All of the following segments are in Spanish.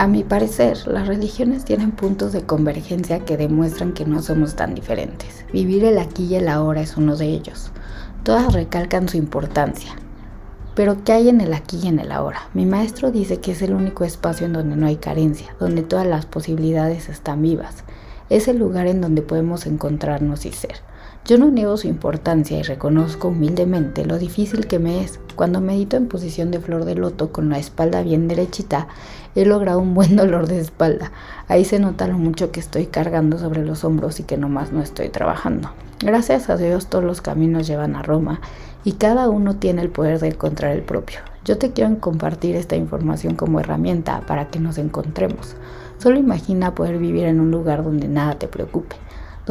A mi parecer, las religiones tienen puntos de convergencia que demuestran que no somos tan diferentes. Vivir el aquí y el ahora es uno de ellos. Todas recalcan su importancia. Pero ¿qué hay en el aquí y en el ahora? Mi maestro dice que es el único espacio en donde no hay carencia, donde todas las posibilidades están vivas. Es el lugar en donde podemos encontrarnos y ser. Yo no niego su importancia y reconozco humildemente lo difícil que me es. Cuando medito en posición de flor de loto con la espalda bien derechita, he logrado un buen dolor de espalda. Ahí se nota lo mucho que estoy cargando sobre los hombros y que nomás no estoy trabajando. Gracias a Dios todos los caminos llevan a Roma y cada uno tiene el poder de encontrar el propio. Yo te quiero compartir esta información como herramienta para que nos encontremos. Solo imagina poder vivir en un lugar donde nada te preocupe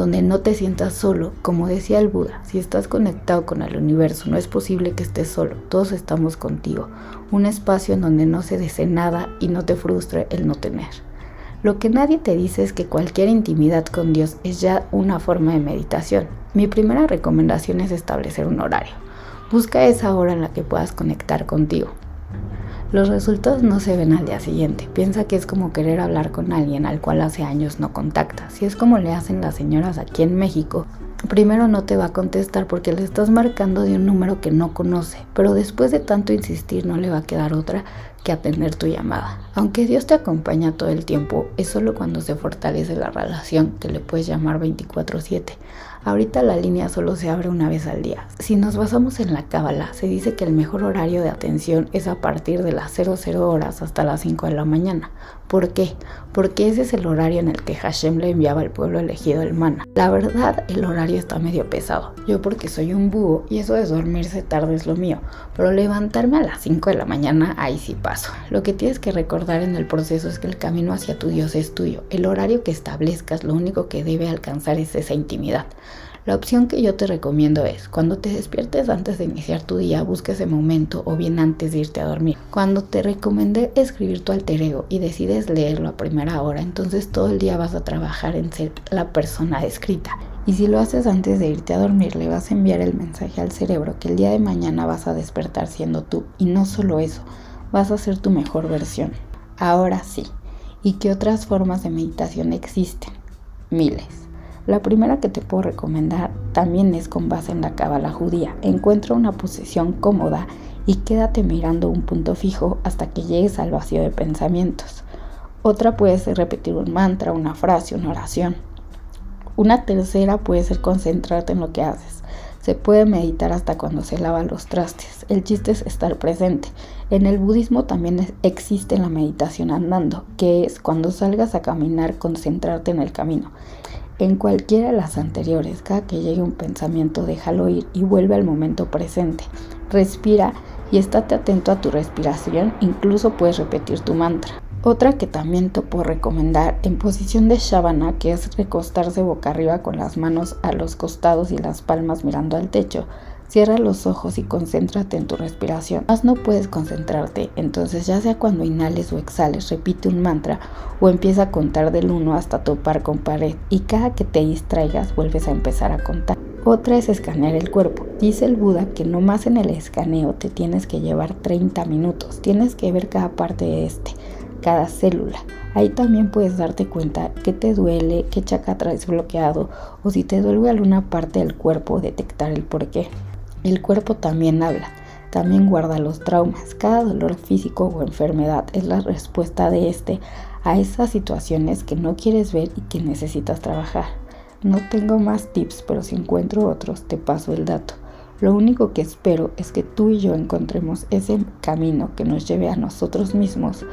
donde no te sientas solo. Como decía el Buda, si estás conectado con el universo, no es posible que estés solo, todos estamos contigo. Un espacio en donde no se desee nada y no te frustre el no tener. Lo que nadie te dice es que cualquier intimidad con Dios es ya una forma de meditación. Mi primera recomendación es establecer un horario. Busca esa hora en la que puedas conectar contigo. Los resultados no se ven al día siguiente. Piensa que es como querer hablar con alguien al cual hace años no contacta. Si es como le hacen las señoras aquí en México, primero no te va a contestar porque le estás marcando de un número que no conoce, pero después de tanto insistir no le va a quedar otra que atender tu llamada. Aunque Dios te acompaña todo el tiempo, es solo cuando se fortalece la relación que le puedes llamar 24/7. Ahorita la línea solo se abre una vez al día. Si nos basamos en la cábala, se dice que el mejor horario de atención es a partir de las 00 horas hasta las 5 de la mañana. ¿Por qué? Porque ese es el horario en el que Hashem le enviaba al pueblo elegido el mana. La verdad, el horario está medio pesado. Yo porque soy un búho y eso de dormirse tarde es lo mío, pero levantarme a las 5 de la mañana ahí sí Lo que tienes que recordar en el proceso es que el camino hacia tu Dios es tuyo. El horario que establezcas lo único que debe alcanzar es esa intimidad. La opción que yo te recomiendo es, cuando te despiertes antes de iniciar tu día, busca ese momento o bien antes de irte a dormir. Cuando te recomendé escribir tu alter ego y decides leerlo a primera hora, entonces todo el día vas a trabajar en ser la persona escrita. Y si lo haces antes de irte a dormir, le vas a enviar el mensaje al cerebro que el día de mañana vas a despertar siendo tú. Y no solo eso, vas a ser tu mejor versión. Ahora sí. ¿Y qué otras formas de meditación existen? Miles. La primera que te puedo recomendar también es con base en la cábala judía. Encuentra una posición cómoda y quédate mirando un punto fijo hasta que llegues al vacío de pensamientos. Otra puede ser repetir un mantra, una frase, una oración. Una tercera puede ser concentrarte en lo que haces. Se puede meditar hasta cuando se lavan los trastes. El chiste es estar presente. En el budismo también existe la meditación andando, que es cuando salgas a caminar, concentrarte en el camino. En cualquiera de las anteriores, cada que llegue un pensamiento, déjalo ir y vuelve al momento presente. Respira y estate atento a tu respiración, incluso puedes repetir tu mantra. Otra que también te puedo recomendar en posición de Shavana, que es recostarse boca arriba con las manos a los costados y las palmas mirando al techo. Cierra los ojos y concéntrate en tu respiración. Más no puedes concentrarte, entonces ya sea cuando inhales o exhales, repite un mantra o empieza a contar del 1 hasta topar con pared y cada que te distraigas vuelves a empezar a contar. Otra es escanear el cuerpo. Dice el Buda que no más en el escaneo te tienes que llevar 30 minutos. Tienes que ver cada parte de este, cada célula. Ahí también puedes darte cuenta qué te duele, qué chakra traes bloqueado o si te duele alguna parte del cuerpo, detectar el porqué. El cuerpo también habla, también guarda los traumas. Cada dolor físico o enfermedad es la respuesta de este a esas situaciones que no quieres ver y que necesitas trabajar. No tengo más tips, pero si encuentro otros te paso el dato. Lo único que espero es que tú y yo encontremos ese camino que nos lleve a nosotros mismos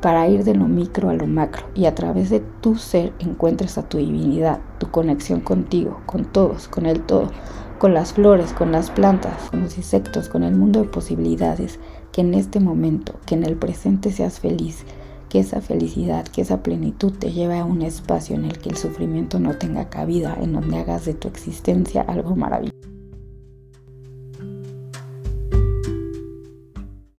para ir de lo micro a lo macro y a través de tu ser encuentres a tu divinidad, tu conexión contigo, con todos, con el todo con las flores, con las plantas, con los insectos, con el mundo de posibilidades, que en este momento, que en el presente seas feliz, que esa felicidad, que esa plenitud te lleve a un espacio en el que el sufrimiento no tenga cabida, en donde hagas de tu existencia algo maravilloso.